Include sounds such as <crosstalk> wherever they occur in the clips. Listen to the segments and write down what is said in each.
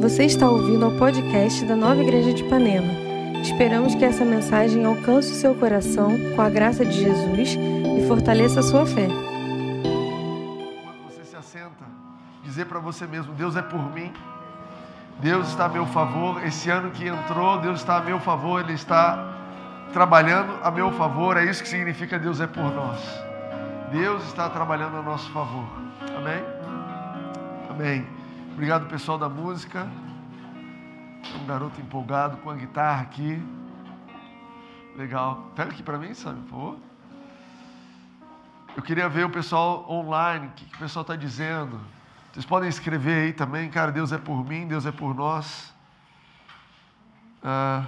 Você está ouvindo ao podcast da Nova Igreja de Ipanema. Esperamos que essa mensagem alcance o seu coração com a graça de Jesus e fortaleça a sua fé. Quando você se assenta, dizer para você mesmo: Deus é por mim, Deus está a meu favor. Esse ano que entrou, Deus está a meu favor, Ele está trabalhando a meu favor. É isso que significa Deus é por nós. Deus está trabalhando a nosso favor. Amém? Amém. Obrigado, pessoal da música. Um garoto empolgado com a guitarra aqui. Legal. Pega aqui para mim, sabe, por favor. Eu queria ver o pessoal online, o que, que o pessoal está dizendo. Vocês podem escrever aí também, cara. Deus é por mim, Deus é por nós. Ah,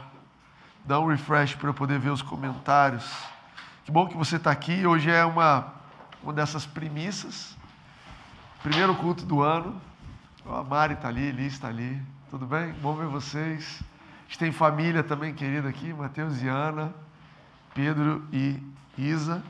dá um refresh para eu poder ver os comentários. Que bom que você está aqui. Hoje é uma, uma dessas premissas. Primeiro culto do ano. A Mari está ali, Liz está ali. Tudo bem? Bom ver vocês. A gente tem família também querida aqui, Mateus e Ana, Pedro e Isa.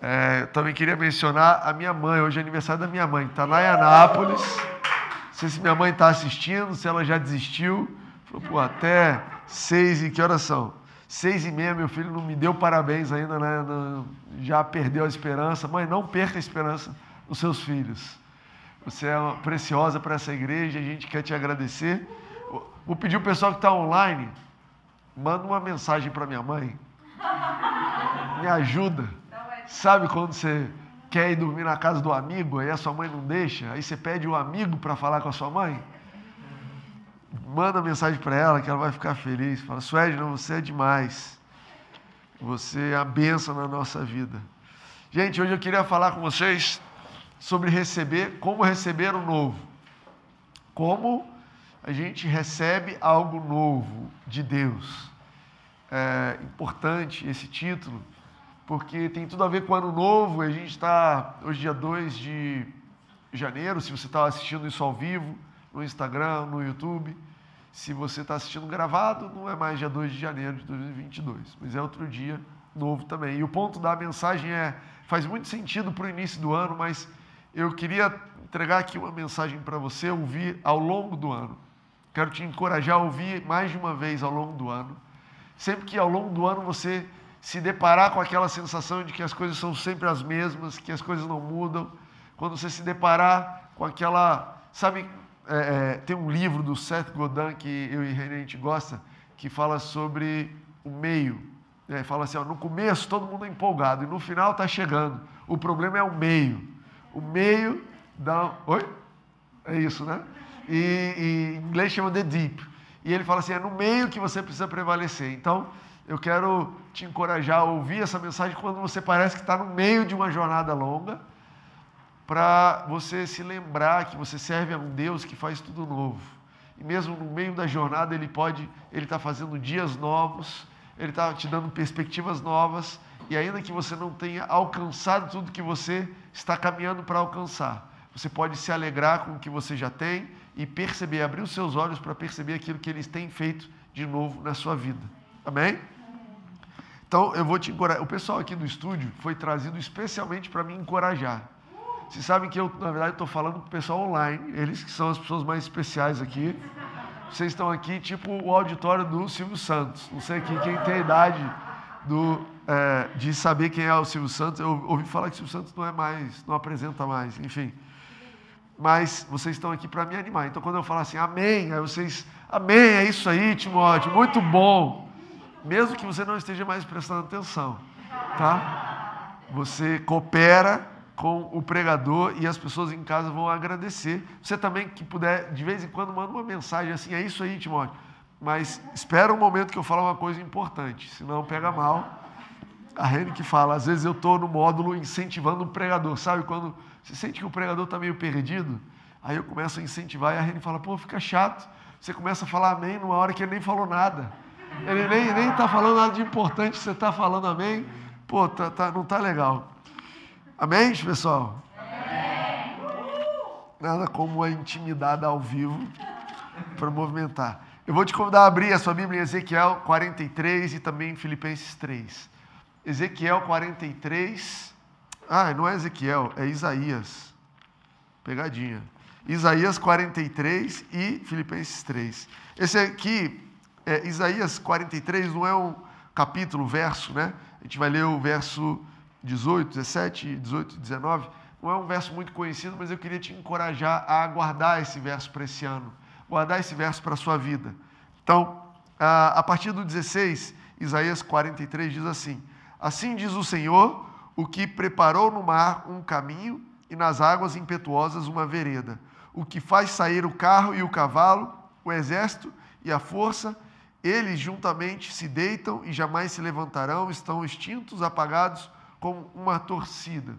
É, também queria mencionar a minha mãe. Hoje é aniversário da minha mãe. Está lá em Anápolis. Não sei se minha mãe está assistindo, se ela já desistiu. Falou, pô, até seis e que horas são? Seis e meia, meu filho não me deu parabéns ainda, né? Já perdeu a esperança. Mãe, não perca a esperança nos seus filhos. Você é preciosa para essa igreja, a gente quer te agradecer. Vou pedir o pessoal que está online, manda uma mensagem para minha mãe. Me ajuda. Sabe quando você quer ir dormir na casa do amigo, aí a sua mãe não deixa, aí você pede o um amigo para falar com a sua mãe? Manda mensagem para ela que ela vai ficar feliz. Fala, Suedna, você é demais. Você é a benção na nossa vida. Gente, hoje eu queria falar com vocês sobre receber, como receber o novo. Como a gente recebe algo novo de Deus. É importante esse título, porque tem tudo a ver com o ano novo. A gente está, hoje, dia 2 de janeiro. Se você está assistindo isso ao vivo, no Instagram, no YouTube. Se você está assistindo gravado, não é mais dia 2 de janeiro de 2022, mas é outro dia novo também. E o ponto da mensagem é: faz muito sentido para o início do ano, mas eu queria entregar aqui uma mensagem para você ouvir ao longo do ano. Quero te encorajar a ouvir mais de uma vez ao longo do ano. Sempre que ao longo do ano você se deparar com aquela sensação de que as coisas são sempre as mesmas, que as coisas não mudam, quando você se deparar com aquela, sabe, é, é, tem um livro do Seth Godin que eu e René a gente gosta, que fala sobre o meio. É, fala assim, ó, no começo todo mundo é empolgado e no final está chegando. O problema é o meio. O meio da. Oi? É isso, né? E, e em inglês chama the deep. E ele fala assim: é no meio que você precisa prevalecer. Então, eu quero te encorajar a ouvir essa mensagem quando você parece que está no meio de uma jornada longa, para você se lembrar que você serve a um Deus que faz tudo novo. E mesmo no meio da jornada, Ele pode, Ele está fazendo dias novos, Ele está te dando perspectivas novas, e ainda que você não tenha alcançado tudo que você está caminhando para alcançar, você pode se alegrar com o que você já tem e perceber, abrir os seus olhos para perceber aquilo que eles têm feito de novo na sua vida. Amém? Então eu vou te encorajar. O pessoal aqui do estúdio foi trazido especialmente para me encorajar. Vocês sabem que eu, na verdade, estou falando com o pessoal online, eles que são as pessoas mais especiais aqui. Vocês estão aqui, tipo o auditório do Silvio Santos. Não sei aqui quem tem a idade do, é, de saber quem é o Silvio Santos. Eu ouvi falar que o Silvio Santos não é mais, não apresenta mais, enfim. Mas vocês estão aqui para me animar. Então, quando eu falo assim, amém, aí vocês, amém, é isso aí, Timóteo, muito bom. Mesmo que você não esteja mais prestando atenção, tá? Você coopera com o pregador e as pessoas em casa vão agradecer. Você também que puder, de vez em quando, manda uma mensagem assim, é isso aí, Timóteo. Mas espera um momento que eu falo uma coisa importante, senão pega mal. A Rene que fala, às vezes eu estou no módulo incentivando o pregador, sabe? Quando você sente que o pregador está meio perdido, aí eu começo a incentivar e a Rene fala, pô, fica chato. Você começa a falar amém numa hora que ele nem falou nada. Ele nem está falando nada de importante, você está falando amém. Pô, tá, tá, não está legal. Amém, pessoal? Amém. Nada como a intimidade ao vivo para movimentar. Eu vou te convidar a abrir a sua Bíblia em Ezequiel 43 e também em Filipenses 3. Ezequiel 43. Ah, não é Ezequiel, é Isaías. Pegadinha. Isaías 43 e Filipenses 3. Esse aqui, é, Isaías 43 não é um capítulo, verso, né? A gente vai ler o verso 18, 17, 18 e 19. Não é um verso muito conhecido, mas eu queria te encorajar a guardar esse verso para esse ano, guardar esse verso para a sua vida. Então, a partir do 16, Isaías 43 diz assim: Assim diz o Senhor, o que preparou no mar um caminho e nas águas impetuosas uma vereda, o que faz sair o carro e o cavalo, o exército e a força, eles juntamente se deitam e jamais se levantarão, estão extintos, apagados como uma torcida.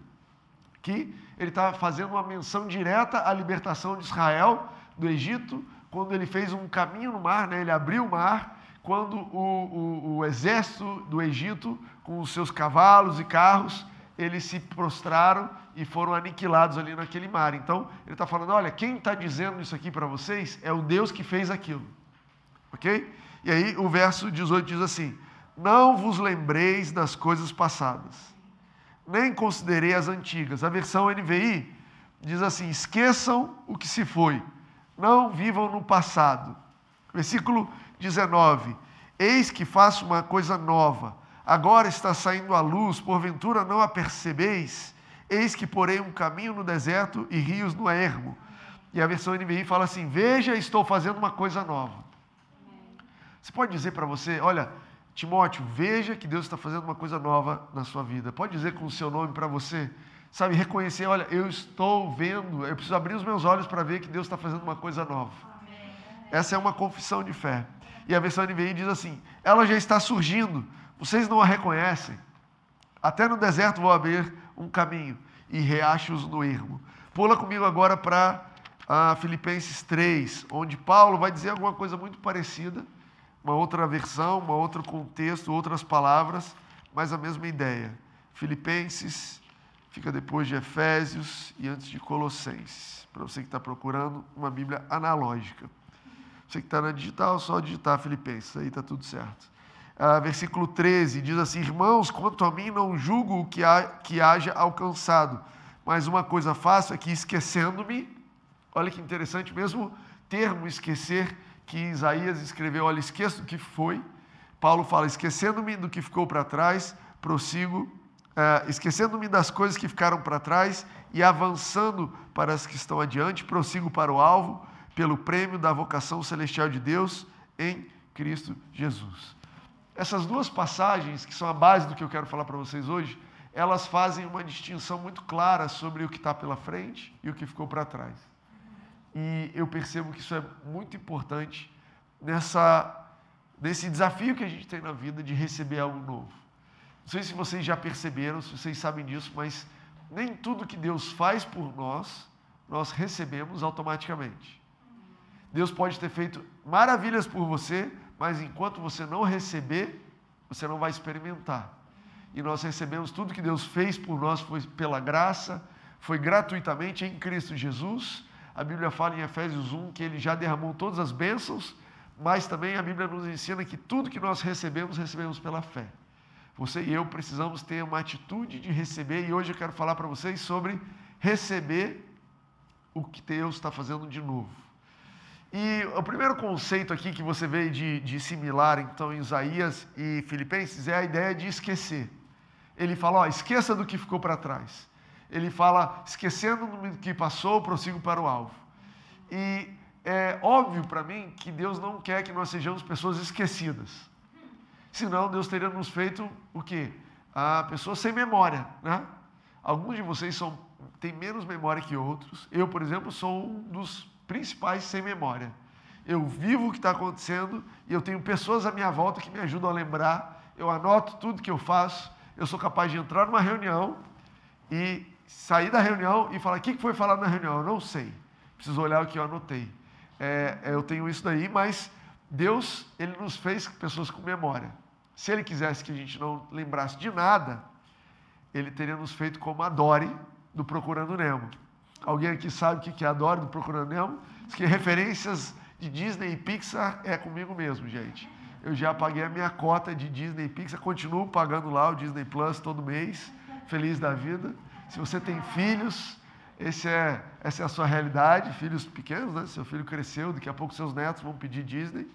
Que ele está fazendo uma menção direta à libertação de Israel do Egito, quando ele fez um caminho no mar, né? ele abriu o mar, quando o, o, o exército do Egito, com os seus cavalos e carros, eles se prostraram e foram aniquilados ali naquele mar. Então, ele está falando: olha, quem está dizendo isso aqui para vocês é o Deus que fez aquilo. Ok? E aí o verso 18 diz assim: Não vos lembreis das coisas passadas, nem considerei as antigas. A versão NVI diz assim: Esqueçam o que se foi, não vivam no passado. Versículo 19: Eis que faço uma coisa nova, agora está saindo a luz, porventura não a percebeis? Eis que porei um caminho no deserto e rios no ermo. E a versão NVI fala assim: Veja, estou fazendo uma coisa nova. Você pode dizer para você: Olha, Timóteo, veja que Deus está fazendo uma coisa nova na sua vida. Pode dizer com o seu nome para você, sabe, reconhecer: Olha, eu estou vendo, eu preciso abrir os meus olhos para ver que Deus está fazendo uma coisa nova. Essa é uma confissão de fé. E a versão NVI diz assim: ela já está surgindo, vocês não a reconhecem. Até no deserto vou abrir um caminho e riachos no ermo. Pula comigo agora para ah, Filipenses 3, onde Paulo vai dizer alguma coisa muito parecida, uma outra versão, um outro contexto, outras palavras, mas a mesma ideia. Filipenses fica depois de Efésios e antes de Colossenses, para você que está procurando uma Bíblia analógica. Você que está na digital, só digitar Filipenses, aí está tudo certo. Ah, versículo 13 diz assim: Irmãos, quanto a mim, não julgo o que, ha, que haja alcançado, mas uma coisa faço é que, esquecendo-me, olha que interessante, mesmo termo esquecer, que Isaías escreveu: olha, esqueço do que foi. Paulo fala: esquecendo-me do que ficou para trás, prossigo, ah, esquecendo-me das coisas que ficaram para trás e avançando para as que estão adiante, prossigo para o alvo pelo prêmio da vocação celestial de Deus em Cristo Jesus. Essas duas passagens, que são a base do que eu quero falar para vocês hoje, elas fazem uma distinção muito clara sobre o que está pela frente e o que ficou para trás. E eu percebo que isso é muito importante nessa, nesse desafio que a gente tem na vida de receber algo novo. Não sei se vocês já perceberam, se vocês sabem disso, mas nem tudo que Deus faz por nós, nós recebemos automaticamente. Deus pode ter feito maravilhas por você, mas enquanto você não receber, você não vai experimentar. E nós recebemos tudo que Deus fez por nós foi pela graça, foi gratuitamente em Cristo Jesus. A Bíblia fala em Efésios 1 que ele já derramou todas as bênçãos, mas também a Bíblia nos ensina que tudo que nós recebemos, recebemos pela fé. Você e eu precisamos ter uma atitude de receber, e hoje eu quero falar para vocês sobre receber o que Deus está fazendo de novo. E o primeiro conceito aqui que você vê de, de similar, então, em Isaías e Filipenses, é a ideia de esquecer. Ele fala, ó, esqueça do que ficou para trás. Ele fala, esquecendo do que passou, prossigo para o alvo. E é óbvio para mim que Deus não quer que nós sejamos pessoas esquecidas. Senão, Deus teria nos feito o quê? A pessoa sem memória, né? Alguns de vocês são, têm menos memória que outros. Eu, por exemplo, sou um dos principais sem memória. Eu vivo o que está acontecendo e eu tenho pessoas à minha volta que me ajudam a lembrar. Eu anoto tudo que eu faço. Eu sou capaz de entrar numa reunião e sair da reunião e falar: o que foi falado na reunião? Eu não sei. Preciso olhar o que eu anotei. É, eu tenho isso daí, mas Deus, Ele nos fez pessoas com memória. Se Ele quisesse que a gente não lembrasse de nada, Ele teria nos feito como a Dory do Procurando Nemo. Alguém aqui sabe o que é Adoro do Procurando Nemo? Diz que referências de Disney e Pixar é comigo mesmo, gente. Eu já paguei a minha cota de Disney e Pixar, continuo pagando lá o Disney Plus todo mês, feliz da vida. Se você tem filhos, é, essa é a sua realidade, filhos pequenos, né? Seu filho cresceu, daqui a pouco seus netos vão pedir Disney.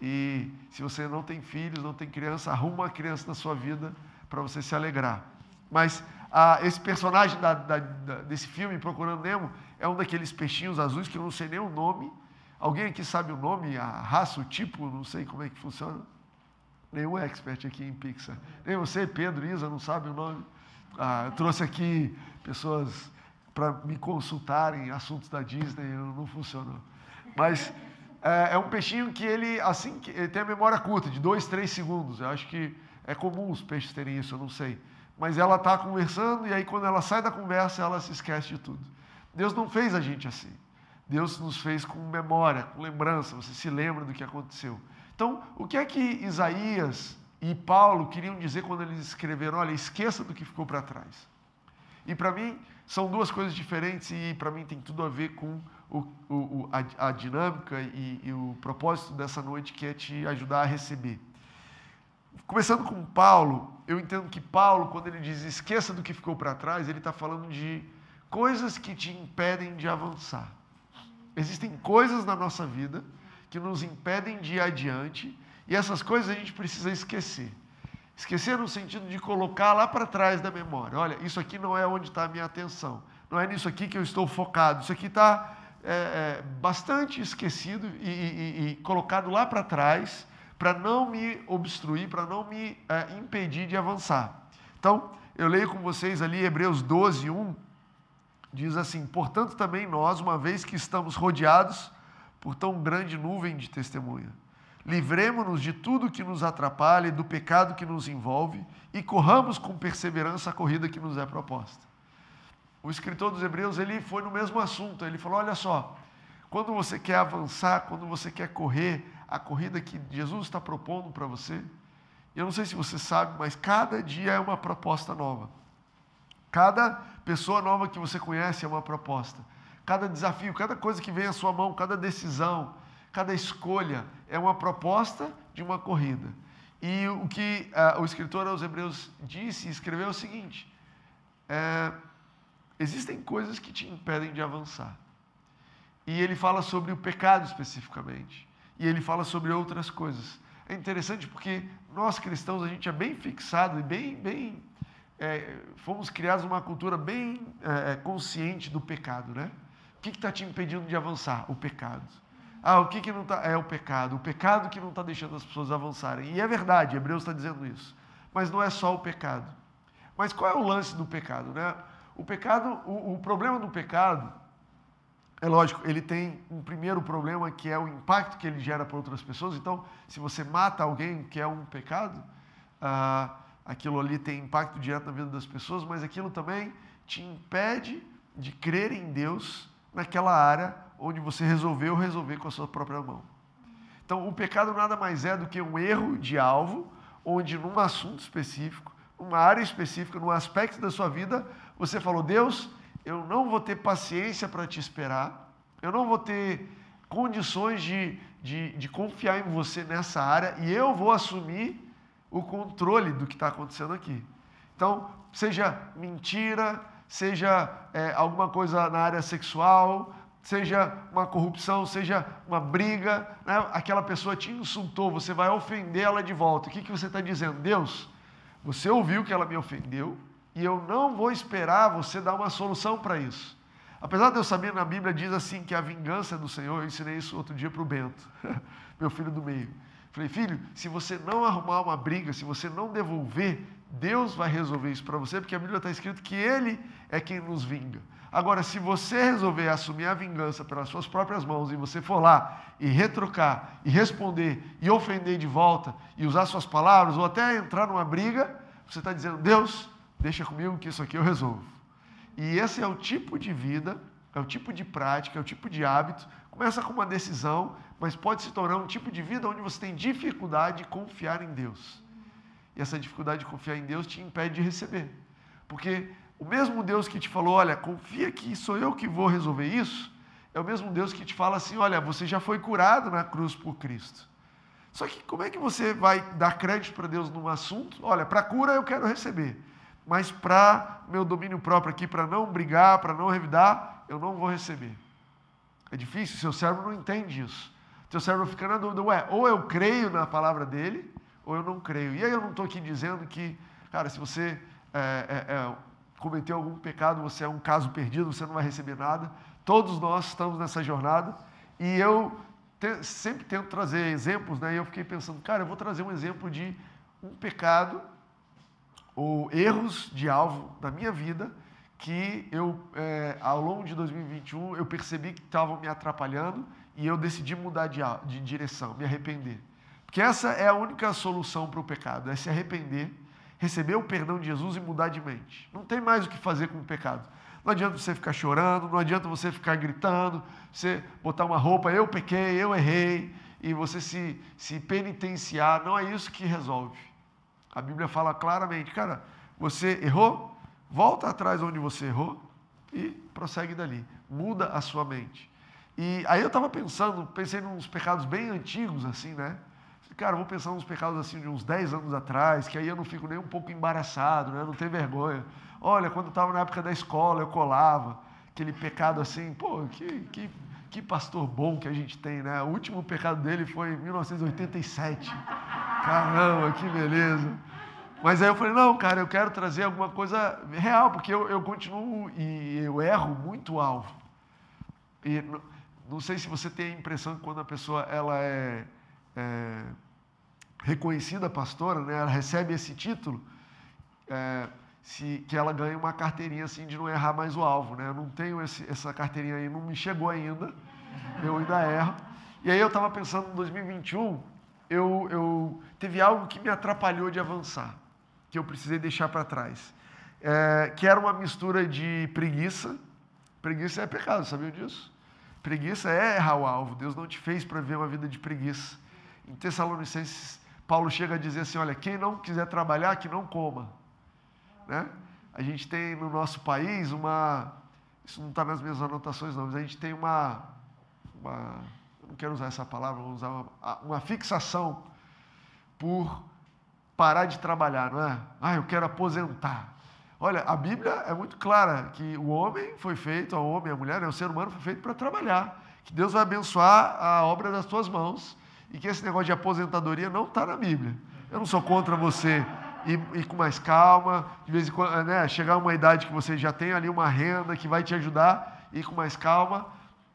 E se você não tem filhos, não tem criança, arruma uma criança na sua vida para você se alegrar. Mas ah, esse personagem da, da, da, desse filme, Procurando Nemo, é um daqueles peixinhos azuis que eu não sei nem o nome. Alguém aqui sabe o nome, a raça, o tipo, não sei como é que funciona? Nenhum expert aqui em Pixar. Nem você, Pedro, Isa, não sabe o nome. Ah, eu trouxe aqui pessoas para me consultarem assuntos da Disney, não funcionou. Mas é, é, um peixinho que ele, assim, ele tem a memória curta, de dois, três segundos. Eu acho que é comum os peixes terem isso, eu não sei. Mas ela está conversando e aí quando ela sai da conversa, ela se esquece de tudo. Deus não fez a gente assim. Deus nos fez com memória, com lembrança, você se lembra do que aconteceu. Então, o que é que Isaías e Paulo queriam dizer quando eles escreveram? Olha, esqueça do que ficou para trás. E para mim, são duas coisas diferentes e para mim tem tudo a ver com o, o, a, a, dinâmica e, e o propósito dessa noite, que é te ajudar a receber. Começando com Paulo, eu entendo que Paulo, quando ele diz esqueça do que ficou para trás, ele está falando de coisas que te impedem de avançar. Existem coisas na nossa vida que nos impedem de ir adiante e essas coisas a gente precisa esquecer. Esquecer no sentido de colocar lá para trás da memória. Olha, isso aqui não é onde está a minha atenção. Não é nisso aqui que eu estou focado. Isso aqui está é, é, bastante esquecido e, e, e colocado lá para trás para não me obstruir, para não me é, impedir de avançar. Então, eu leio com vocês ali Hebreus 12, 1, diz assim: Portanto, também nós, uma vez que estamos rodeados por tão grande nuvem de testemunha, livremos-nos de tudo que nos atrapalha e do pecado que nos envolve e corramos com perseverança a corrida que nos é proposta. O escritor dos Hebreus ele foi no mesmo assunto. Ele falou: olha só, quando você quer avançar, quando você quer correr a corrida que Jesus está propondo para você, eu não sei se você sabe, mas cada dia é uma proposta nova. Cada pessoa nova que você conhece é uma proposta. Cada desafio, cada coisa que vem à sua mão, cada decisão, cada escolha é uma proposta de uma corrida. E o que uh, o escritor aos Hebreus disse e escreveu é o seguinte: é, existem coisas que te impedem de avançar. E ele fala sobre o pecado especificamente. E ele fala sobre outras coisas. É interessante porque nós cristãos, a gente é bem fixado e bem, bem é, fomos criados numa cultura bem é, é consciente do pecado, né? O que está te impedindo de avançar? O pecado. Ah, o que, que não está? É o pecado. O pecado que não está deixando as pessoas avançarem. E é verdade, Hebreus está dizendo isso. Mas não é só o pecado. Mas qual é o lance do pecado, né? O pecado, o, o problema do pecado, é lógico, ele tem um primeiro problema que é o impacto que ele gera para outras pessoas. Então, se você mata alguém que é um pecado, ah, aquilo ali tem impacto direto na vida das pessoas, mas aquilo também te impede de crer em Deus naquela área onde você resolveu resolver com a sua própria mão. Então, o pecado nada mais é do que um erro de alvo, onde num assunto específico, numa área específica, num aspecto da sua vida, você falou: Deus, eu não vou ter paciência para te esperar, eu não vou ter condições de, de, de confiar em você nessa área e eu vou assumir o controle do que está acontecendo aqui. Então, seja mentira, seja é, alguma coisa na área sexual, seja uma corrupção, seja uma briga, né? aquela pessoa te insultou, você vai ofender ela de volta. O que, que você está dizendo? Deus, você ouviu que ela me ofendeu, e eu não vou esperar você dar uma solução para isso. Apesar de eu saber, na Bíblia diz assim que a vingança é do Senhor, eu ensinei isso outro dia para o Bento, <laughs> meu filho do meio. Falei, filho, se você não arrumar uma briga, se você não devolver, Deus vai resolver isso para você, porque a Bíblia está escrito que Ele é quem nos vinga. Agora, se você resolver assumir a vingança pelas suas próprias mãos e você for lá e retrucar, e responder, e ofender de volta, e usar suas palavras, ou até entrar numa briga, você está dizendo, Deus, deixa comigo que isso aqui eu resolvo. E esse é o tipo de vida, é o tipo de prática, é o tipo de hábito. Começa com uma decisão, mas pode se tornar um tipo de vida onde você tem dificuldade de confiar em Deus. E essa dificuldade de confiar em Deus te impede de receber. Porque o mesmo Deus que te falou, olha, confia que sou eu que vou resolver isso, é o mesmo Deus que te fala assim, olha, você já foi curado na cruz por Cristo. Só que como é que você vai dar crédito para Deus num assunto? Olha, para cura eu quero receber. mas para meu domínio próprio aqui, para não brigar, para não revidar, eu não vou receber. É difícil, seu cérebro não entende isso. Seu cérebro fica na dúvida, ué, ou eu creio na palavra dele, ou eu não creio. E aí eu não estou aqui dizendo que, cara, se você é, é, é, cometeu algum pecado, você é um caso perdido, você não vai receber nada. Todos nós estamos nessa jornada. E eu te, sempre tento trazer exemplos, né? E eu fiquei pensando, cara, eu vou trazer um exemplo de um pecado ou erros de alvo da minha vida que eu, é, ao longo de 2021, eu percebi que estavam me atrapalhando e eu decidi mudar de, de direção, me arrepender. Porque essa é a única solução para o pecado, é se arrepender, receber o perdão de Jesus e mudar de mente. Não tem mais o que fazer com o pecado. Não adianta você ficar chorando, não adianta você ficar gritando, você botar uma roupa, eu pequei, eu errei, e você se, se penitenciar. Não é isso que resolve. A Bíblia fala claramente, cara, você errou, volta atrás onde você errou e prossegue dali. Muda a sua mente. E aí eu estava pensando, pensei nos pecados bem antigos, assim, né? Cara, vou pensar nos pecados assim de uns 10 anos atrás, que aí eu não fico nem um pouco embaraçado, né? não tenho vergonha. Olha, quando eu estava na época da escola, eu colava, aquele pecado assim, pô, que, que, que pastor bom que a gente tem, né? O último pecado dele foi em 1987. Caramba, que beleza. Mas aí eu falei, não, cara, eu quero trazer alguma coisa real, porque eu, eu continuo e eu erro muito alvo. E não, não sei se você tem a impressão que quando a pessoa ela é, é reconhecida pastora, né, ela recebe esse título, é, se, que ela ganha uma carteirinha assim de não errar mais o alvo. Né? Eu não tenho esse, essa carteirinha aí, não me chegou ainda, eu ainda erro. E aí eu estava pensando em 2021, eu, eu teve algo que me atrapalhou de avançar, que eu precisei deixar para trás, é, que era uma mistura de preguiça. Preguiça é pecado, sabia disso? Preguiça é errar o alvo. Deus não te fez para viver uma vida de preguiça. Em Tessalonicenses Paulo chega a dizer assim: olha, quem não quiser trabalhar, que não coma. Né? A gente tem no nosso país uma. Isso não está nas minhas anotações, não, mas a gente tem uma. uma não quero usar essa palavra, vou usar uma, uma fixação por parar de trabalhar, não é? Ah, eu quero aposentar. Olha, a Bíblia é muito clara que o homem foi feito, o homem, a mulher, né, o ser humano foi feito para trabalhar. Que Deus vai abençoar a obra das tuas mãos e que esse negócio de aposentadoria não está na Bíblia. Eu não sou contra você ir, ir, com mais calma, de vez em quando, né, chegar a uma idade que você já tem ali uma renda que vai te ajudar, ir com mais calma,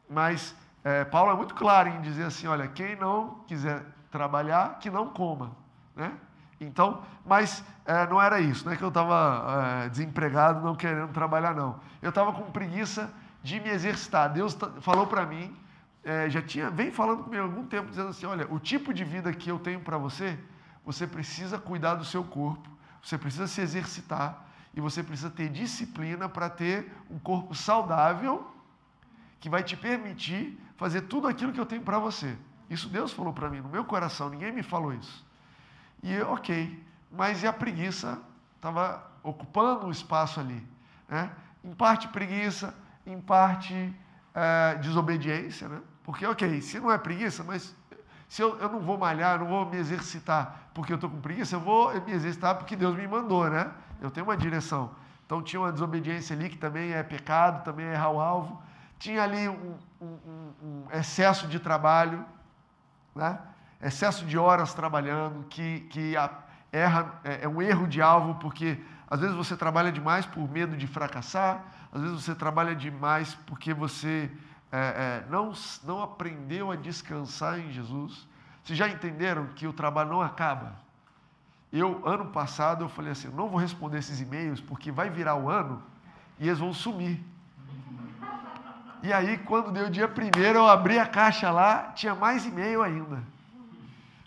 mas é, Paulo é muito claro em dizer assim, olha, quem não quiser trabalhar, que não coma, né? Então, mas é, não era isso, não é que eu estava é, desempregado, não querendo trabalhar, não. Eu estava com preguiça de me exercitar. Deus falou para mim é, já tinha, vem falando comigo há algum tempo, dizendo assim: olha, o tipo de vida que eu tenho para você, você precisa cuidar do seu corpo, você precisa se exercitar e você precisa ter disciplina para ter um corpo saudável que vai te permitir fazer tudo aquilo que eu tenho para você. Isso Deus falou para mim, no meu coração, ninguém me falou isso. E eu, ok, mas e a preguiça estava ocupando o espaço ali. Né? Em parte preguiça, em parte é, desobediência, né? Porque, ok, se não é preguiça, mas se eu, eu não vou malhar, não vou me exercitar porque eu estou com preguiça, eu vou me exercitar porque Deus me mandou, né? Eu tenho uma direção. Então tinha uma desobediência ali que também é pecado, também é errar o alvo. Tinha ali um, um, um excesso de trabalho, né? excesso de horas trabalhando, que, que a, erra, é, é um erro de alvo, porque às vezes você trabalha demais por medo de fracassar, às vezes você trabalha demais porque você é, é, não, não aprendeu a descansar em Jesus. Vocês já entenderam que o trabalho não acaba? Eu, ano passado, eu falei assim, não vou responder esses e-mails porque vai virar o ano e eles vão sumir. E aí, quando deu o dia primeiro, eu abri a caixa lá, tinha mais e-mail ainda.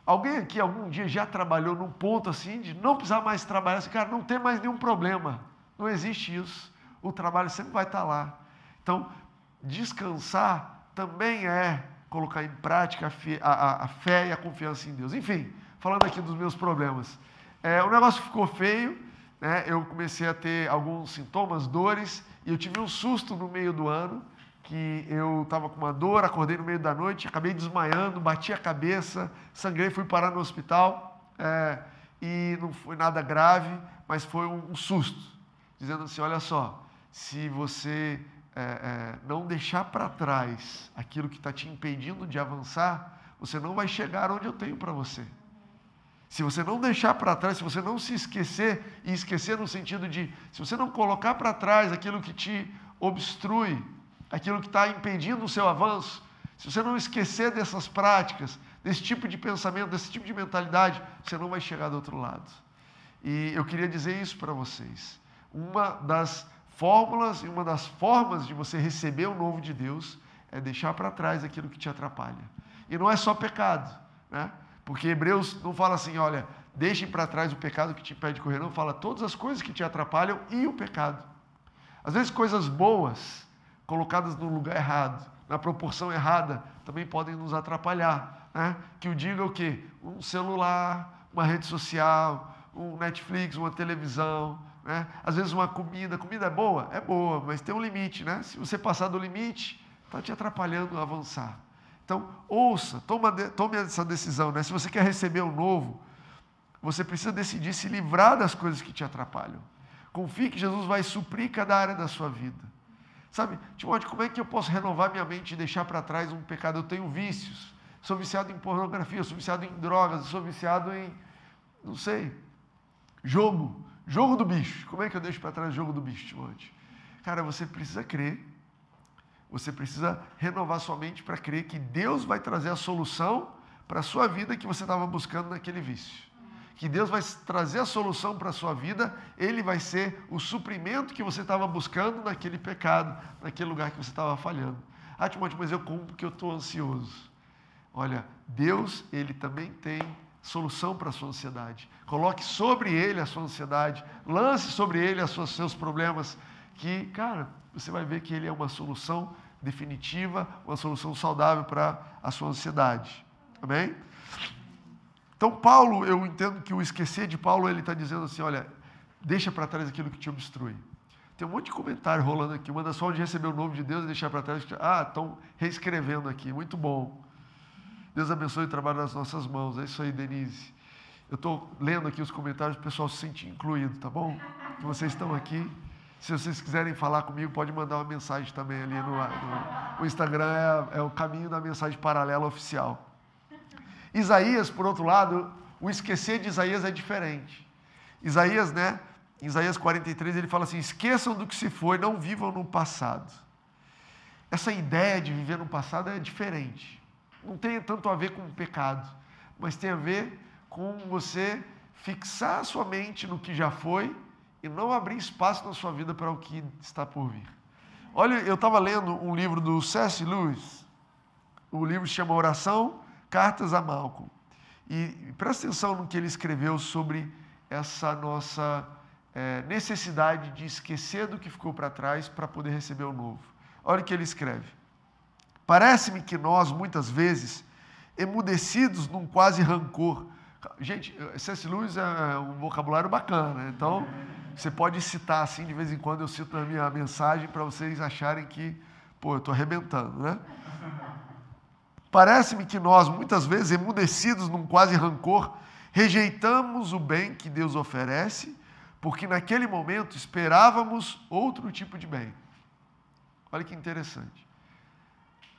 Alguém aqui algum dia já trabalhou num ponto assim de não precisar mais trabalhar, assim, cara, não tem mais nenhum problema. Não existe isso. O trabalho sempre vai estar lá. Então, descansar também é colocar em prática a, a, a fé e a confiança em Deus. Enfim, falando aqui dos meus problemas. É, o negócio ficou feio, né? eu comecei a ter alguns sintomas, dores, e eu tive um susto no meio do ano, que eu estava com uma dor, acordei no meio da noite, acabei desmaiando, bati a cabeça, sangrei, fui parar no hospital, é, e não foi nada grave, mas foi um, um susto. dizendo assim: olha só, se você é, é, não deixar para trás aquilo que está te impedindo de avançar, você não vai chegar onde eu tenho para você. Se você não deixar para trás, se você não se esquecer, e esquecer no sentido de, se você não colocar para trás aquilo que te obstrui, aquilo que está impedindo o seu avanço, se você não esquecer dessas práticas, desse tipo de pensamento, desse tipo de mentalidade, você não vai chegar do outro lado. E eu queria dizer isso para vocês. Uma das fórmulas e uma das formas de você receber o novo de Deus é deixar para trás aquilo que te atrapalha. E não é só pecado, né? Porque Hebreus não fala assim, olha, deixem para trás o pecado que te impede de correr, não, fala todas as coisas que te atrapalham e o pecado. Às vezes coisas boas, colocadas no lugar errado, na proporção errada, também podem nos atrapalhar. Né? Que o diga o quê? Um celular, uma rede social, um Netflix, uma televisão, né? às vezes uma comida. Comida é boa? É boa, mas tem um limite. Né? Se você passar do limite, está te atrapalhando a avançar. Então, ouça, toma, tome essa decisão. Né? Se você quer receber o novo, você precisa decidir se livrar das coisas que te atrapalham. Confie que Jesus vai suprir cada área da sua vida. Sabe, Timóteo, como é que eu posso renovar minha mente e deixar para trás um pecado? Eu tenho vícios. Sou viciado em pornografia, sou viciado em drogas, sou viciado em, não sei, jogo. Jogo do bicho. Como é que eu deixo para trás o jogo do bicho, Timóteo? Cara, você precisa crer você precisa renovar sua mente para crer que Deus vai trazer a solução para a sua vida que você estava buscando naquele vício. Que Deus vai trazer a solução para a sua vida, Ele vai ser o suprimento que você estava buscando naquele pecado, naquele lugar que você estava falhando. Ah, Timóteo, mas eu como porque eu estou ansioso. Olha, Deus, Ele também tem solução para a sua ansiedade. Coloque sobre Ele a sua ansiedade, lance sobre Ele os seus problemas, que, cara, você vai ver que ele é uma solução definitiva, uma solução saudável para a sua ansiedade. Amém? Então, Paulo, eu entendo que o esquecer de Paulo, ele está dizendo assim: olha, deixa para trás aquilo que te obstrui. Tem um monte de comentário rolando aqui. Uma das formas de receber o novo de Deus é deixar para trás. Ah, estão reescrevendo aqui. Muito bom. Deus abençoe o trabalho das nossas mãos. É isso aí, Denise. Eu estou lendo aqui os comentários, o pessoal se sente incluído, tá bom? Que vocês estão aqui. Se vocês quiserem falar comigo, pode mandar uma mensagem também ali no, no, no Instagram, é, é, o caminho da mensagem paralela oficial. Isaías, por outro lado, o esquecer de Isaías é diferente. Isaías, né? Em Isaías 43, ele fala assim: esqueçam do que se foi, não vivam no passado. Essa ideia de viver no passado é diferente. Não tem tanto a ver com o pecado, mas tem a ver com você fixar a sua mente no que já foi e não abrir espaço na sua vida para o que está por vir. Olha, eu estava lendo um livro do C.S. Lewis, o livro se chama Oração, Cartas a Malcolm. E presta atenção no que ele escreveu sobre essa nossa é, necessidade de esquecer do que ficou para trás para poder receber o novo. Olha o que ele escreve. Parece-me que nós, muitas vezes, emudecidos num quase rancor. Gente, C.S. Lewis é um vocabulário bacana, né? então você pode citar assim, de vez em quando eu cito na minha mensagem para vocês acharem que, pô, eu estou arrebentando, né? Parece-me que nós, muitas vezes, emudecidos num quase rancor, rejeitamos o bem que Deus oferece, porque naquele momento esperávamos outro tipo de bem. Olha que interessante.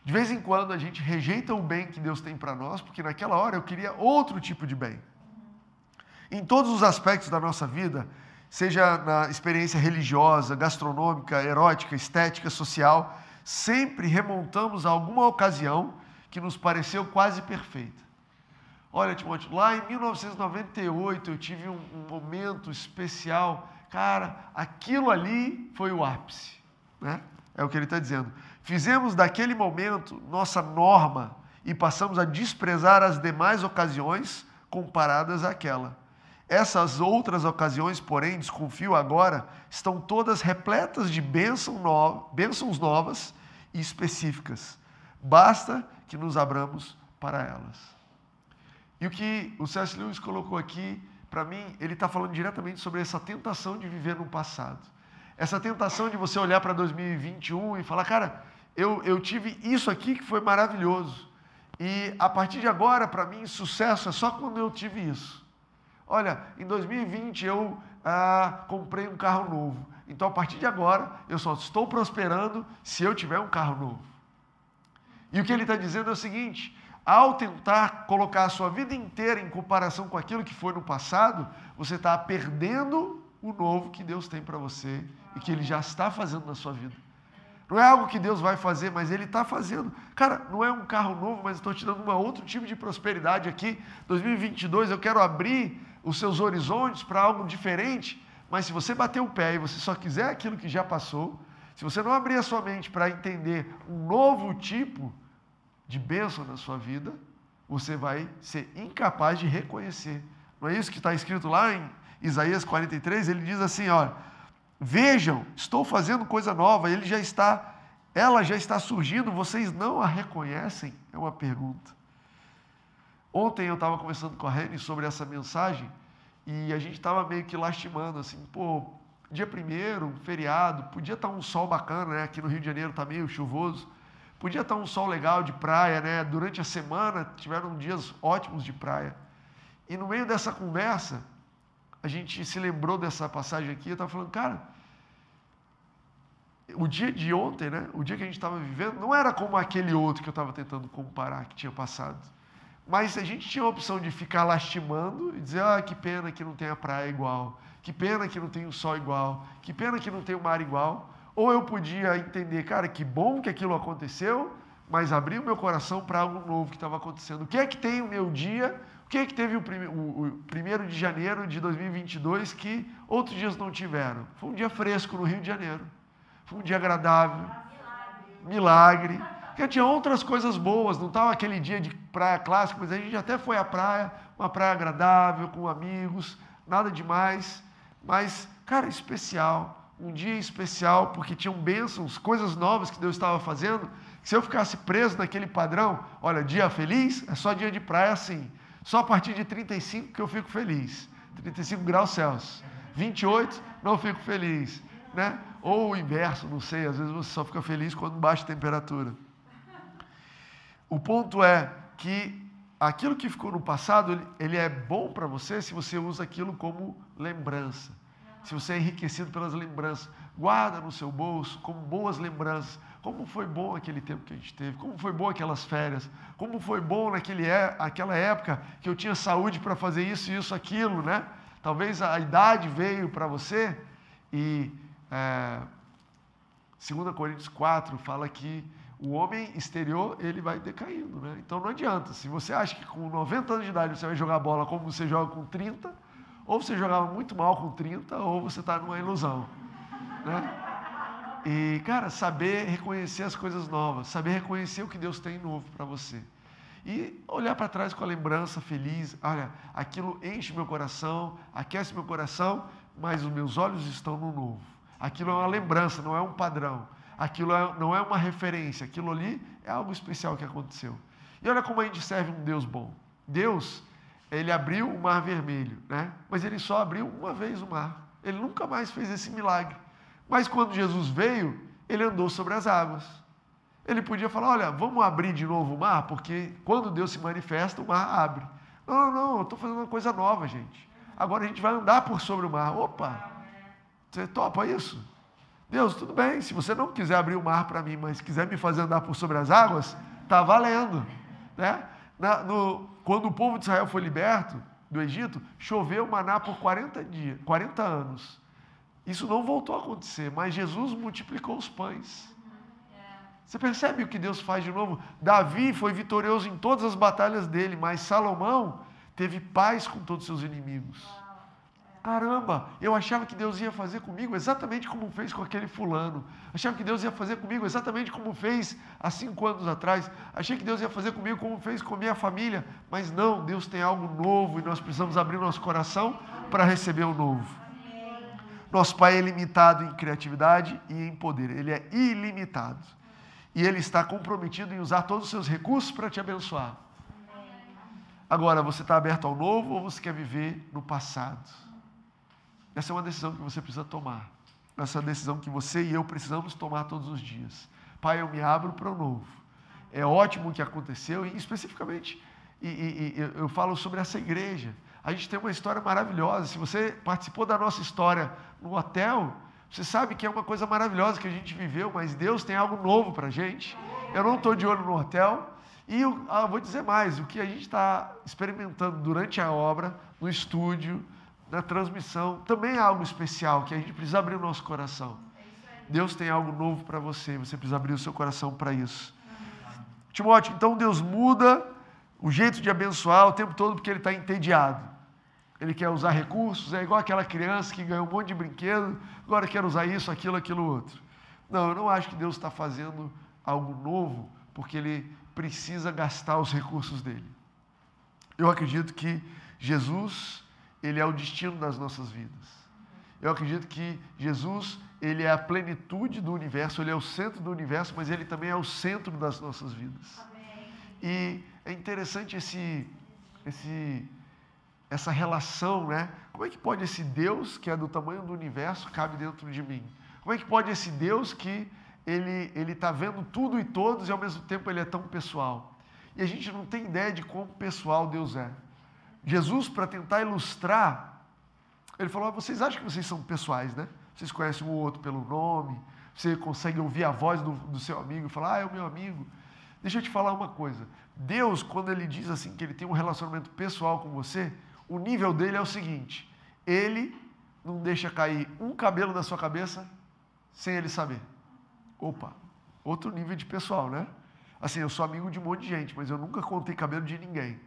De vez em quando a gente rejeita o bem que Deus tem para nós, porque naquela hora eu queria outro tipo de bem. Em todos os aspectos da nossa vida, seja na experiência religiosa, gastronômica, erótica, estética, social, sempre remontamos a alguma ocasião que nos pareceu quase perfeita. Olha, Timóteo, lá em 1998 eu tive um, um momento especial. Cara, aquilo ali foi o ápice. Né? É o que ele está dizendo. Fizemos daquele momento nossa norma e passamos a desprezar as demais ocasiões comparadas àquela. Essas outras ocasiões, porém, desconfio agora, estão todas repletas de bênçãos novas e específicas. Basta que nos abramos para elas. E o que o C.S. Lewis colocou aqui, para mim, ele está falando diretamente sobre essa tentação de viver no passado. Essa tentação de você olhar para 2021 e falar, cara, eu, eu tive isso aqui que foi maravilhoso. E a partir de agora, para mim, sucesso é só quando eu tive isso. Olha, em 2020 eu ah, comprei um carro novo. Então, a partir de agora, eu só estou prosperando se eu tiver um carro novo. E o que ele está dizendo é o seguinte: ao tentar colocar a sua vida inteira em comparação com aquilo que foi no passado, você está perdendo o novo que Deus tem para você e que Ele já está fazendo na sua vida. Não é algo que Deus vai fazer, mas Ele está fazendo. Cara, não é um carro novo, mas estou te dando um outro tipo de prosperidade aqui. 2022, eu quero abrir os seus horizontes para algo diferente. Mas se você bater o pé e você só quiser aquilo que já passou, se você não abrir a sua mente para entender um novo tipo de bênção na sua vida, você vai ser incapaz de reconhecer. Não é isso que está escrito lá em Isaías 43? Ele diz assim: olha Vejam, estou fazendo coisa nova, ele já está, ela já está surgindo, vocês não a reconhecem? É uma pergunta. Ontem eu estava conversando com a Reni sobre essa mensagem e a gente estava meio que lastimando, assim, pô, dia primeiro, feriado, podia estar tá um sol bacana, né? Aqui no Rio de Janeiro está meio chuvoso, podia estar tá um sol legal de praia, né? Durante a semana tiveram dias ótimos de praia. E no meio dessa conversa, a gente se lembrou dessa passagem aqui, eu estava falando, cara, o dia de ontem, né, o dia que a gente estava vivendo, não era como aquele outro que eu estava tentando comparar, que tinha passado. Mas a gente tinha a opção de ficar lastimando e dizer, ah, que pena que não tem a praia igual, que pena que não tem o sol igual, que pena que não tem o mar igual. Ou eu podia entender, cara, que bom que aquilo aconteceu, mas abrir o meu coração para algo novo que estava acontecendo. O que é que tem o meu dia que, que teve o, prime, o, o de janeiro de 2022 que outros dias não tiveram? Foi um dia fresco no Rio de Janeiro. Foi um dia agradável. Milagre. Milagre. Porque tinha outras coisas boas, não estava aquele dia de praia clássico, mas a gente até foi à praia, uma praia agradável, com amigos, nada demais. Mas, cara, especial. Um dia especial, porque tinham bênçãos, coisas novas que Deus estava fazendo. Se eu ficasse preso naquele padrão, olha, dia feliz, é só dia de praia assim. Só a partir de 35 que eu fico feliz. 35 graus Celsius. 28, não fico feliz. Né? Ou o inverso, não sei, às vezes você só fica feliz quando baixa a temperatura. O ponto é que aquilo que ficou no passado, ele é bom para você se você usa aquilo como lembrança. Se você é enriquecido pelas lembranças, guarda no seu bolso como boas lembranças. Como foi bom aquele tempo que a gente teve, como foi bom aquelas férias, como foi bom naquele, é, aquela época que eu tinha saúde para fazer isso, isso, aquilo, né? Talvez a idade veio para você e é, 2 Coríntios 4 fala que o homem exterior ele vai decaindo, né? Então não adianta, se você acha que com 90 anos de idade você vai jogar bola como você joga com 30, ou você jogava muito mal com 30, ou você está numa ilusão, né? E, cara, saber reconhecer as coisas novas, saber reconhecer o que Deus tem novo para você. E olhar para trás com a lembrança feliz, olha, aquilo enche meu coração, aquece meu coração, mas os meus olhos estão no novo. Aquilo é uma lembrança, não é um padrão. Aquilo é, não é uma referência, aquilo ali é algo especial que aconteceu. E olha como a gente serve um Deus bom. Deus, ele abriu o mar vermelho, né? Mas ele só abriu uma vez o mar. Ele nunca mais fez esse milagre. Mas quando Jesus veio, ele andou sobre as águas. Ele podia falar: olha, vamos abrir de novo o mar, porque quando Deus se manifesta, o mar abre. Não, não, não, eu estou fazendo uma coisa nova, gente. Agora a gente vai andar por sobre o mar. Opa, você topa isso? Deus, tudo bem, se você não quiser abrir o mar para mim, mas quiser me fazer andar por sobre as águas, está valendo. Né? Na, no, quando o povo de Israel foi liberto do Egito, choveu maná por 40 dias, 40 anos. Isso não voltou a acontecer, mas Jesus multiplicou os pães. Você percebe o que Deus faz de novo? Davi foi vitorioso em todas as batalhas dele, mas Salomão teve paz com todos os seus inimigos. Caramba, eu achava que Deus ia fazer comigo exatamente como fez com aquele fulano. Achava que Deus ia fazer comigo exatamente como fez há cinco anos atrás. Achei que Deus ia fazer comigo como fez com minha família. Mas não, Deus tem algo novo e nós precisamos abrir nosso coração para receber o novo. Nosso Pai é limitado em criatividade e em poder, Ele é ilimitado. E Ele está comprometido em usar todos os seus recursos para te abençoar. Agora, você está aberto ao novo ou você quer viver no passado? Essa é uma decisão que você precisa tomar. Essa é uma decisão que você e eu precisamos tomar todos os dias. Pai, eu me abro para o novo. É ótimo o que aconteceu, e especificamente, e, e, e eu falo sobre essa igreja. A gente tem uma história maravilhosa. Se você participou da nossa história no hotel, Você sabe que é uma coisa maravilhosa que a gente viveu, mas Deus tem algo novo para a gente. Eu não estou de olho no hotel. E eu ah, vou dizer mais: o que a gente está experimentando durante a obra, no estúdio, na transmissão, também é algo especial que a gente precisa abrir o nosso coração. Deus tem algo novo para você, você precisa abrir o seu coração para isso. Timóteo, então Deus muda o jeito de abençoar o tempo todo porque ele está entediado. Ele quer usar recursos, é igual aquela criança que ganhou um monte de brinquedo, agora quer usar isso, aquilo, aquilo outro. Não, eu não acho que Deus está fazendo algo novo porque ele precisa gastar os recursos dele. Eu acredito que Jesus, ele é o destino das nossas vidas. Eu acredito que Jesus, ele é a plenitude do universo, ele é o centro do universo, mas ele também é o centro das nossas vidas. Amém. E é interessante esse, esse, essa relação, né? Como é que pode esse Deus, que é do tamanho do universo, cabe dentro de mim? Como é que pode esse Deus que ele ele está vendo tudo e todos e ao mesmo tempo ele é tão pessoal? E a gente não tem ideia de quão pessoal Deus é. Jesus, para tentar ilustrar ele falou: ah, vocês acham que vocês são pessoais, né? Vocês conhecem ou outro pelo nome, você consegue ouvir a voz do, do seu amigo e falar: ah, é o meu amigo. Deixa eu te falar uma coisa. Deus, quando ele diz assim que ele tem um relacionamento pessoal com você, o nível dele é o seguinte: ele não deixa cair um cabelo da sua cabeça sem ele saber. Opa, outro nível de pessoal, né? Assim, eu sou amigo de um monte de gente, mas eu nunca contei cabelo de ninguém.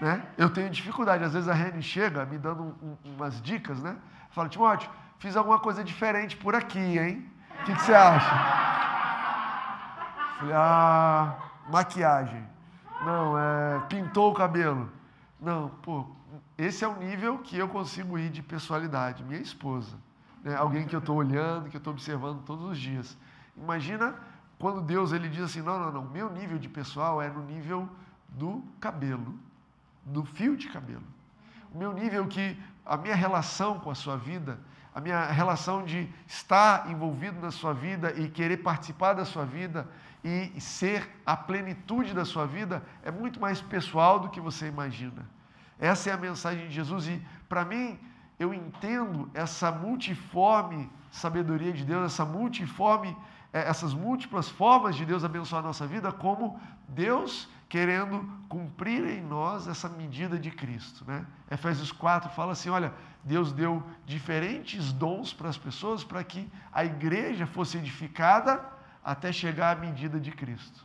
Né? Eu tenho dificuldade, às vezes a Reni chega me dando um, umas dicas, né? Fala, Timóteo, fiz alguma coisa diferente por aqui, hein? O que, que você acha? Falei, ah, maquiagem. Não, é, pintou o cabelo. Não, pô, esse é o nível que eu consigo ir de personalidade. Minha esposa. Né? Alguém que eu estou olhando, que eu estou observando todos os dias. Imagina quando Deus ele diz assim: não, não, não, meu nível de pessoal é no nível do cabelo do fio de cabelo. O meu nível que a minha relação com a sua vida, a minha relação de estar envolvido na sua vida e querer participar da sua vida e ser a plenitude da sua vida é muito mais pessoal do que você imagina. Essa é a mensagem de Jesus e para mim eu entendo essa multiforme sabedoria de Deus, essa multiforme, eh, essas múltiplas formas de Deus abençoar a nossa vida como Deus querendo cumprir em nós essa medida de Cristo. Né? Efésios 4 fala assim: olha, Deus deu diferentes dons para as pessoas para que a igreja fosse edificada até chegar à medida de Cristo.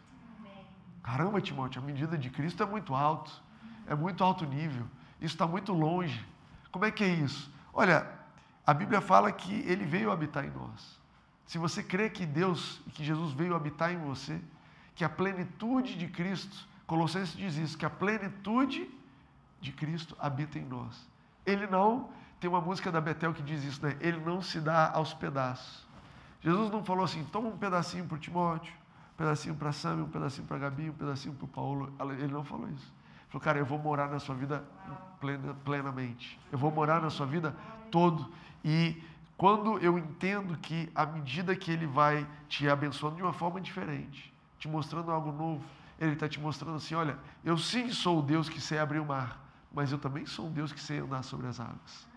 Caramba, Timóteo, a medida de Cristo é muito alto, é muito alto nível, isso está muito longe. Como é que é isso? Olha, a Bíblia fala que ele veio habitar em nós. Se você crê que Deus e que Jesus veio habitar em você, que a plenitude de Cristo Colossenses diz isso, que a plenitude de Cristo habita em nós. Ele não, tem uma música da Betel que diz isso, né? Ele não se dá aos pedaços. Jesus não falou assim, toma um pedacinho para Timóteo, um pedacinho para Sam, um pedacinho para Gabi, um pedacinho para Paulo. Ele não falou isso. Ele falou, cara, eu vou morar na sua vida plena, plenamente. Eu vou morar na sua vida todo. E quando eu entendo que à medida que Ele vai te abençoando de uma forma diferente, te mostrando algo novo, ele está te mostrando assim: olha, eu sim sou o Deus que sei abrir o mar, mas eu também sou um Deus que sei andar sobre as águas.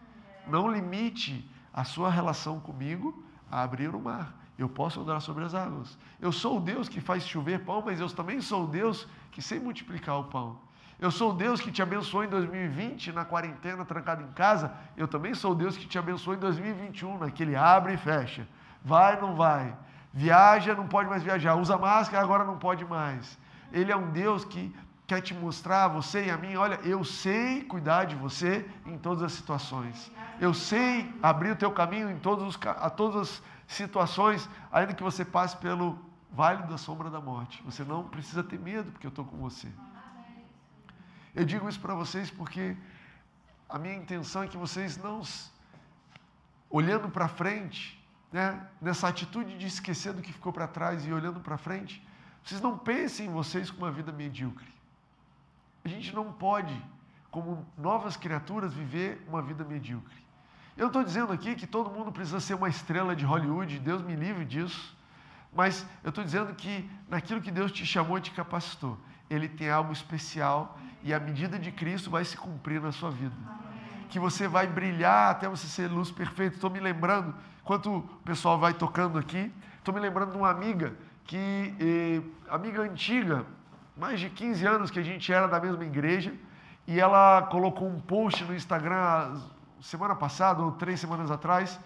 Não limite a sua relação comigo a abrir o mar. Eu posso andar sobre as águas. Eu sou o Deus que faz chover pão, mas eu também sou o Deus que sei multiplicar o pão. Eu sou o Deus que te abençoou em 2020 na quarentena, trancado em casa. Eu também sou o Deus que te abençoou em 2021, naquele abre e fecha. Vai, não vai. Viaja, não pode mais viajar. Usa máscara, agora não pode mais. Ele é um Deus que quer te mostrar, você e a mim, olha, eu sei cuidar de você em todas as situações. Eu sei abrir o teu caminho em todos os, a todas as situações, ainda que você passe pelo vale da sombra da morte. Você não precisa ter medo, porque eu estou com você. Eu digo isso para vocês porque a minha intenção é que vocês não, olhando para frente, né, nessa atitude de esquecer do que ficou para trás e olhando para frente, vocês não pensem em vocês com uma vida medíocre. A gente não pode, como novas criaturas, viver uma vida medíocre. Eu estou dizendo aqui que todo mundo precisa ser uma estrela de Hollywood, Deus me livre disso. Mas eu estou dizendo que naquilo que Deus te chamou e te capacitou, Ele tem algo especial e a medida de Cristo vai se cumprir na sua vida. que você vai brilhar até você ser luz perfeita. Estou me lembrando, enquanto o pessoal vai tocando aqui, estou me lembrando de uma amiga que, eh, amiga antiga, mais de 15 anos que a gente era da mesma igreja, e ela colocou um post no Instagram semana passada, ou três semanas atrás,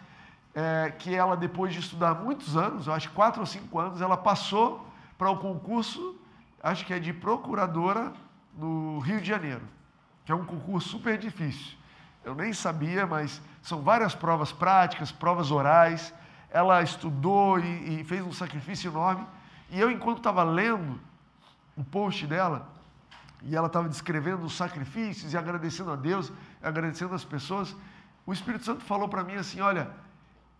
é, que ela, depois de estudar muitos anos, eu acho quatro ou cinco anos, ela passou para o concurso, acho que é de procuradora no Rio de Janeiro, que é um concurso super difícil. Eu nem sabia, mas são várias provas práticas, provas orais. Ela estudou e, e fez um sacrifício enorme. E eu, enquanto estava lendo um post dela, e ela estava descrevendo os sacrifícios e agradecendo a Deus, agradecendo as pessoas, o Espírito Santo falou para mim assim: olha,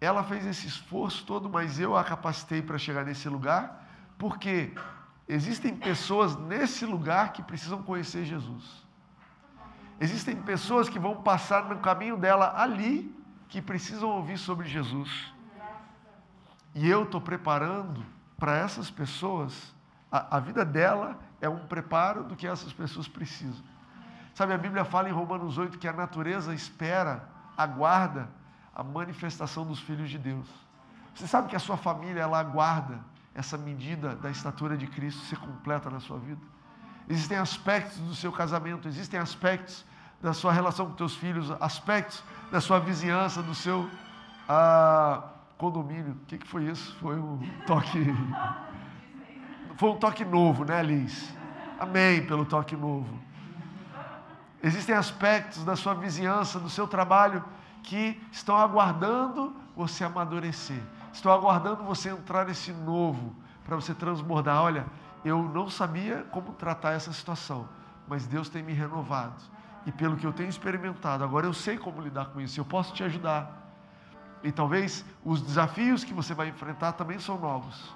ela fez esse esforço todo, mas eu a capacitei para chegar nesse lugar, porque existem pessoas nesse lugar que precisam conhecer Jesus. Existem pessoas que vão passar no caminho dela ali, que precisam ouvir sobre Jesus. E eu estou preparando para essas pessoas, a, a vida dela é um preparo do que essas pessoas precisam. Sabe, a Bíblia fala em Romanos 8 que a natureza espera, aguarda a manifestação dos filhos de Deus. Você sabe que a sua família ela aguarda essa medida da estatura de Cristo ser completa na sua vida? Existem aspectos do seu casamento, existem aspectos da sua relação com teus filhos, aspectos da sua vizinhança, do seu ah, condomínio. O que, que foi isso? Foi um toque foi um toque novo, né, Liz? Amém pelo toque novo. Existem aspectos da sua vizinhança, do seu trabalho, que estão aguardando você amadurecer, estão aguardando você entrar nesse novo, para você transbordar. Olha, eu não sabia como tratar essa situação, mas Deus tem me renovado. E pelo que eu tenho experimentado, agora eu sei como lidar com isso, eu posso te ajudar. E talvez os desafios que você vai enfrentar também são novos.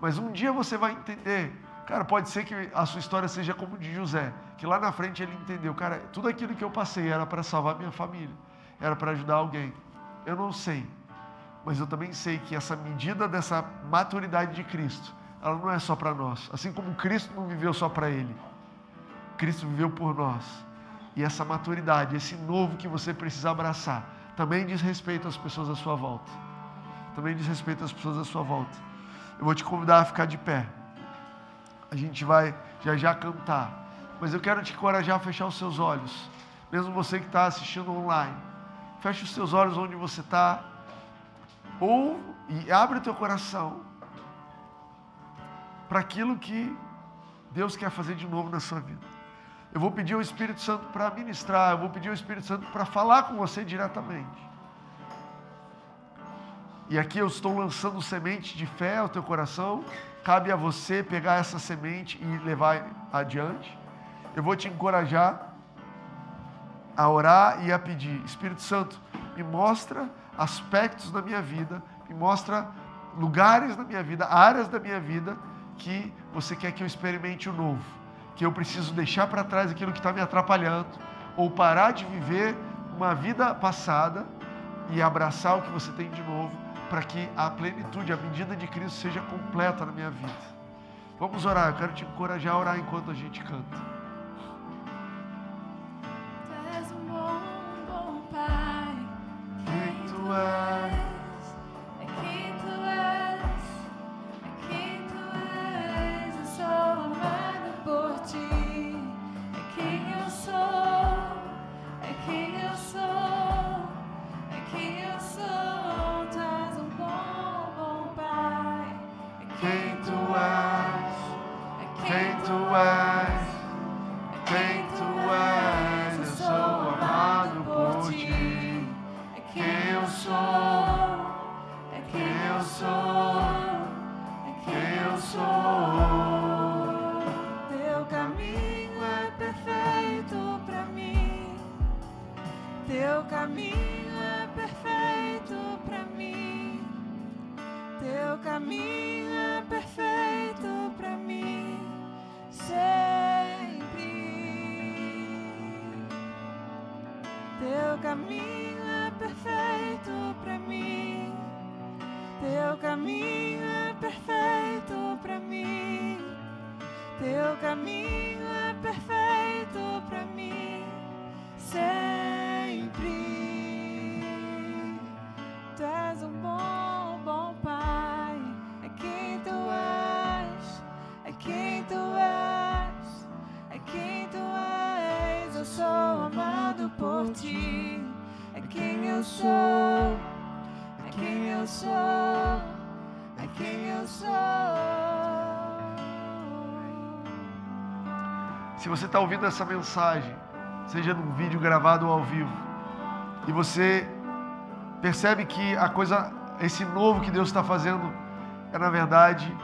Mas um dia você vai entender. Cara, pode ser que a sua história seja como de José, que lá na frente ele entendeu, cara, tudo aquilo que eu passei era para salvar minha família, era para ajudar alguém. Eu não sei, mas eu também sei que essa medida dessa maturidade de Cristo, ela não é só para nós. Assim como Cristo não viveu só para ele, Cristo viveu por nós. E essa maturidade, esse novo que você precisa abraçar, também diz respeito às pessoas à sua volta. Também diz respeito às pessoas à sua volta. Eu vou te convidar a ficar de pé. A gente vai já já cantar. Mas eu quero te encorajar a fechar os seus olhos. Mesmo você que está assistindo online. Feche os seus olhos onde você está. Ou e abre o teu coração para aquilo que Deus quer fazer de novo na sua vida. Eu vou pedir ao Espírito Santo para ministrar, eu vou pedir ao Espírito Santo para falar com você diretamente. E aqui eu estou lançando semente de fé ao teu coração. Cabe a você pegar essa semente e levar adiante. Eu vou te encorajar a orar e a pedir: Espírito Santo, me mostra aspectos da minha vida, me mostra lugares da minha vida, áreas da minha vida que você quer que eu experimente o novo, que eu preciso deixar para trás aquilo que está me atrapalhando, ou parar de viver uma vida passada e abraçar o que você tem de novo para que a plenitude, a medida de Cristo seja completa na minha vida. Vamos orar, eu quero te encorajar a orar enquanto a gente canta. Se você está ouvindo essa mensagem, seja num vídeo gravado ou ao vivo, e você percebe que a coisa, esse novo que Deus está fazendo, é na verdade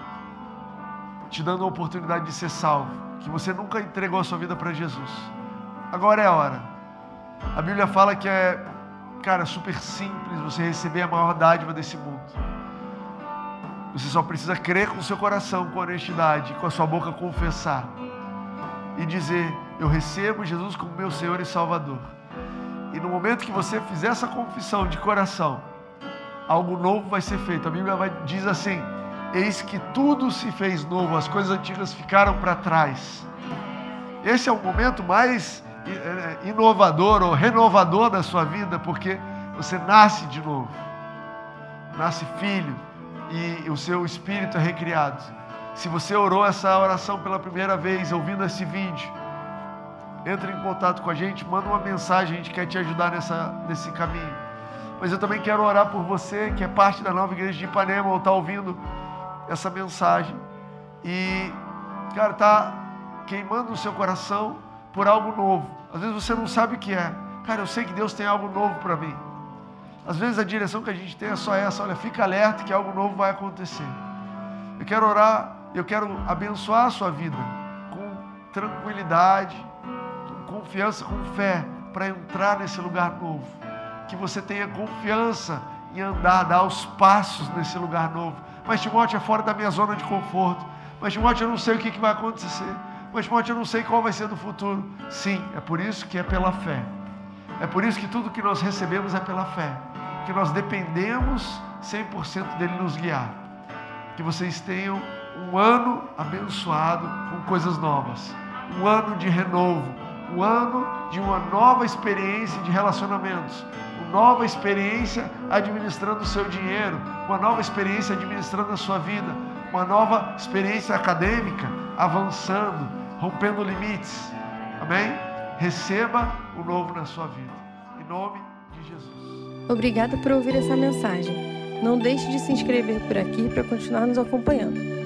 te dando a oportunidade de ser salvo, que você nunca entregou a sua vida para Jesus. Agora é a hora. A Bíblia fala que é, cara, super simples você receber a maior dádiva desse mundo. Você só precisa crer com o seu coração, com honestidade, com a sua boca confessar e dizer: Eu recebo Jesus como meu Senhor e Salvador. E no momento que você fizer essa confissão de coração, algo novo vai ser feito. A Bíblia vai, diz assim: Eis que tudo se fez novo, as coisas antigas ficaram para trás. Esse é o momento mais eh, inovador ou renovador da sua vida, porque você nasce de novo, nasce filho e o seu espírito é recriado. Se você orou essa oração pela primeira vez, ouvindo esse vídeo, entre em contato com a gente, manda uma mensagem, a gente quer te ajudar nessa, nesse caminho. Mas eu também quero orar por você, que é parte da nova igreja de Ipanema, ou está ouvindo essa mensagem. E, cara, está queimando o seu coração por algo novo. Às vezes você não sabe o que é. Cara, eu sei que Deus tem algo novo para mim. Às vezes a direção que a gente tem é só essa, olha, fica alerta que algo novo vai acontecer. Eu quero orar, eu quero abençoar a sua vida com tranquilidade, com confiança, com fé, para entrar nesse lugar novo. Que você tenha confiança em andar, dar os passos nesse lugar novo. Mas Timóteo é fora da minha zona de conforto. Mas Timóteo, eu não sei o que vai acontecer. Mas Timóteo, eu não sei qual vai ser do futuro. Sim, é por isso que é pela fé. É por isso que tudo que nós recebemos é pela fé. Que nós dependemos 100% dele nos guiar. Que vocês tenham um ano abençoado com coisas novas. Um ano de renovo. Um ano de uma nova experiência de relacionamentos. Uma nova experiência administrando o seu dinheiro. Uma nova experiência administrando a sua vida. Uma nova experiência acadêmica, avançando, rompendo limites. Amém? Receba o novo na sua vida. Em nome de Jesus. Obrigada por ouvir essa mensagem. Não deixe de se inscrever por aqui para continuar nos acompanhando.